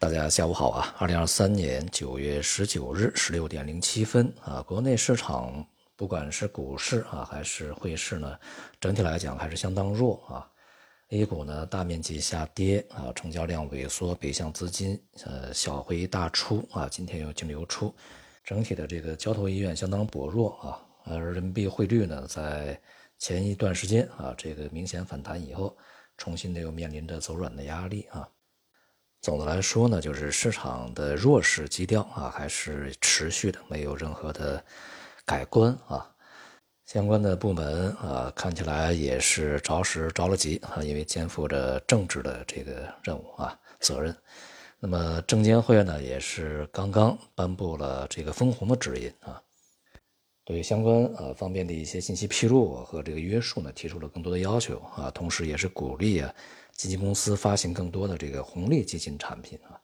大家下午好啊！二零二三年九月十九日十六点零七分啊，国内市场不管是股市啊还是汇市呢，整体来讲还是相当弱啊。A 股呢大面积下跌啊，成交量萎缩，北向资金呃小回大出啊，今天又净流出，整体的这个交投意愿相当薄弱啊。而人民币汇率呢，在前一段时间啊，这个明显反弹以后，重新的又面临着走软的压力啊。总的来说呢，就是市场的弱势基调啊，还是持续的，没有任何的改观啊。相关的部门啊，看起来也是着实着了急啊，因为肩负着政治的这个任务啊责任。那么证监会呢，也是刚刚颁布了这个分红的指引啊，对相关呃方面的一些信息披露和这个约束呢，提出了更多的要求啊，同时也是鼓励啊。基金公司发行更多的这个红利基金产品啊，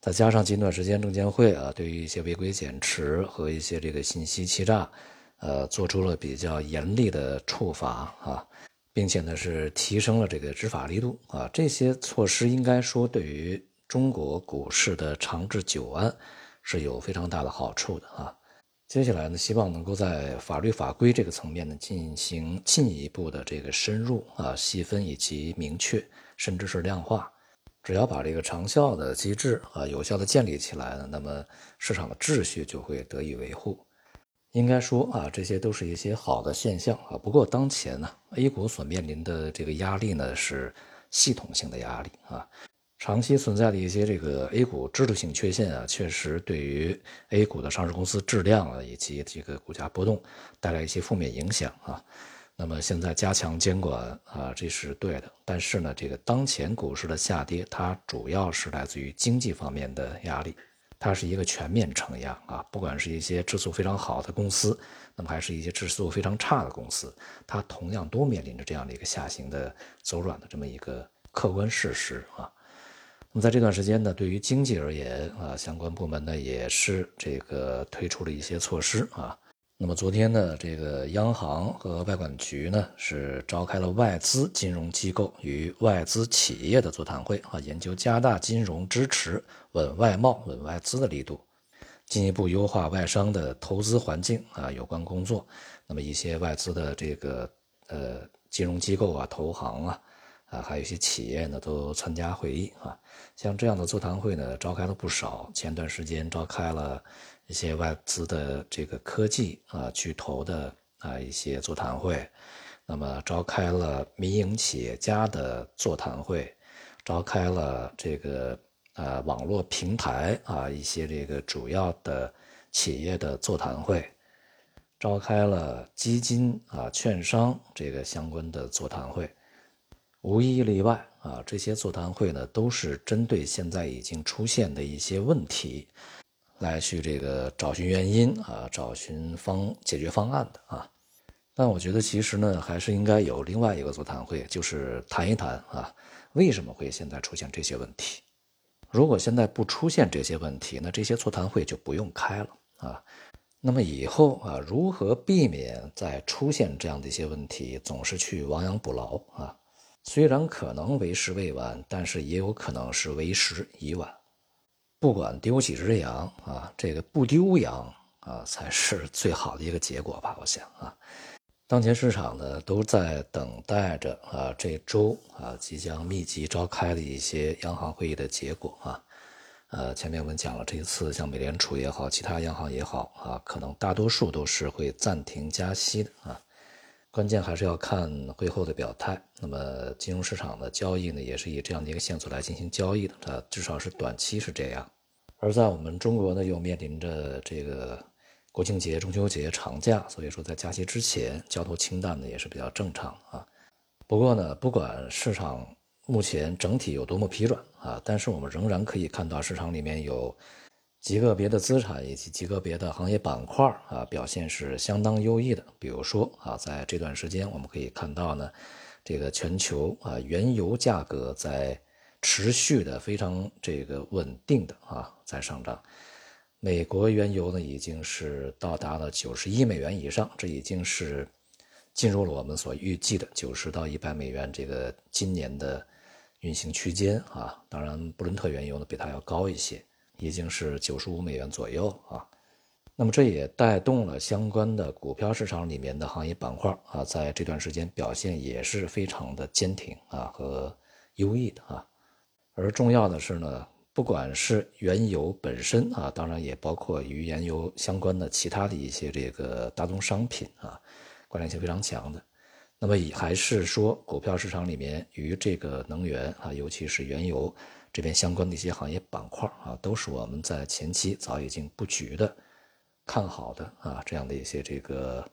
再加上近段时间证监会啊对于一些违规减持和一些这个信息欺诈，呃做出了比较严厉的处罚啊，并且呢是提升了这个执法力度啊，这些措施应该说对于中国股市的长治久安是有非常大的好处的啊。接下来呢，希望能够在法律法规这个层面呢进行进一步的这个深入啊细分以及明确。甚至是量化，只要把这个长效的机制啊有效的建立起来呢，那么市场的秩序就会得以维护。应该说啊，这些都是一些好的现象啊。不过当前呢，A 股所面临的这个压力呢是系统性的压力啊，长期存在的一些这个 A 股制度性缺陷啊，确实对于 A 股的上市公司质量啊以及这个股价波动带来一些负面影响啊。那么现在加强监管啊，这是对的。但是呢，这个当前股市的下跌，它主要是来自于经济方面的压力，它是一个全面承压啊。不管是一些质素非常好的公司，那么还是一些质素非常差的公司，它同样都面临着这样的一个下行的走软的这么一个客观事实啊。那么在这段时间呢，对于经济而言啊，相关部门呢也是这个推出了一些措施啊。那么昨天呢，这个央行和外管局呢是召开了外资金融机构与外资企业的座谈会啊，研究加大金融支持、稳外贸、稳外资的力度，进一步优化外商的投资环境啊，有关工作。那么一些外资的这个呃金融机构啊、投行啊，啊还有一些企业呢都参加会议啊。像这样的座谈会呢，召开了不少。前段时间召开了。一些外资的这个科技啊巨头的啊一些座谈会，那么召开了民营企业家的座谈会，召开了这个呃网络平台啊一些这个主要的企业的座谈会，召开了基金啊券商这个相关的座谈会，无一例外啊这些座谈会呢都是针对现在已经出现的一些问题。来去这个找寻原因啊，找寻方解决方案的啊，但我觉得其实呢，还是应该有另外一个座谈会，就是谈一谈啊，为什么会现在出现这些问题？如果现在不出现这些问题，那这些座谈会就不用开了啊。那么以后啊，如何避免再出现这样的一些问题，总是去亡羊补牢啊？虽然可能为时未晚，但是也有可能是为时已晚。不管丢几只羊啊，这个不丢羊啊，才是最好的一个结果吧？我想啊，当前市场呢都在等待着啊，这周啊即将密集召开的一些央行会议的结果啊。呃，前面我们讲了，这一次像美联储也好，其他央行也好啊，可能大多数都是会暂停加息的啊。关键还是要看会后的表态。那么金融市场的交易呢，也是以这样的一个线索来进行交易的。它至少是短期是这样。而在我们中国呢，又面临着这个国庆节、中秋节长假，所以说在假期之前交投清淡呢也是比较正常啊。不过呢，不管市场目前整体有多么疲软啊，但是我们仍然可以看到市场里面有。极个别的资产以及极个别的行业板块啊，表现是相当优异的。比如说啊，在这段时间，我们可以看到呢，这个全球啊原油价格在持续的非常这个稳定的啊在上涨。美国原油呢已经是到达了九十一美元以上，这已经是进入了我们所预计的九十到一百美元这个今年的运行区间啊。当然，布伦特原油呢比它要高一些，已经是九十五美元左右啊。那么这也带动了相关的股票市场里面的行业板块啊，在这段时间表现也是非常的坚挺啊和优异的啊。而重要的是呢，不管是原油本身啊，当然也包括与原油相关的其他的一些这个大宗商品啊，关联性非常强的。那么也还是说，股票市场里面与这个能源啊，尤其是原油这边相关的一些行业板块啊，都是我们在前期早已经布局的。看好的啊，这样的一些这个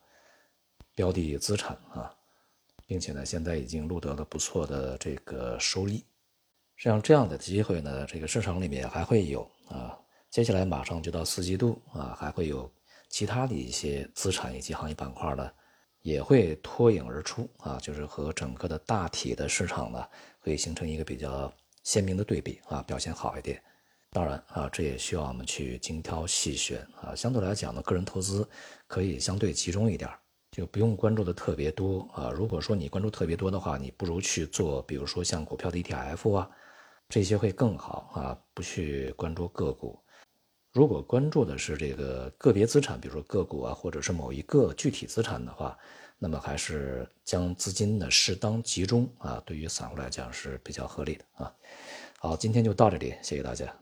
标的资产啊，并且呢，现在已经录得了不错的这个收益。像这样的机会呢，这个市场里面还会有啊。接下来马上就到四季度啊，还会有其他的一些资产以及行业板块呢，也会脱颖而出啊，就是和整个的大体的市场呢，会形成一个比较鲜明的对比啊，表现好一点。当然啊，这也需要我们去精挑细选啊。相对来讲呢，个人投资可以相对集中一点，就不用关注的特别多啊。如果说你关注特别多的话，你不如去做，比如说像股票的 ETF 啊，这些会更好啊。不去关注个股，如果关注的是这个个别资产，比如说个股啊，或者是某一个具体资产的话，那么还是将资金呢适当集中啊，对于散户来讲是比较合理的啊。好，今天就到这里，谢谢大家。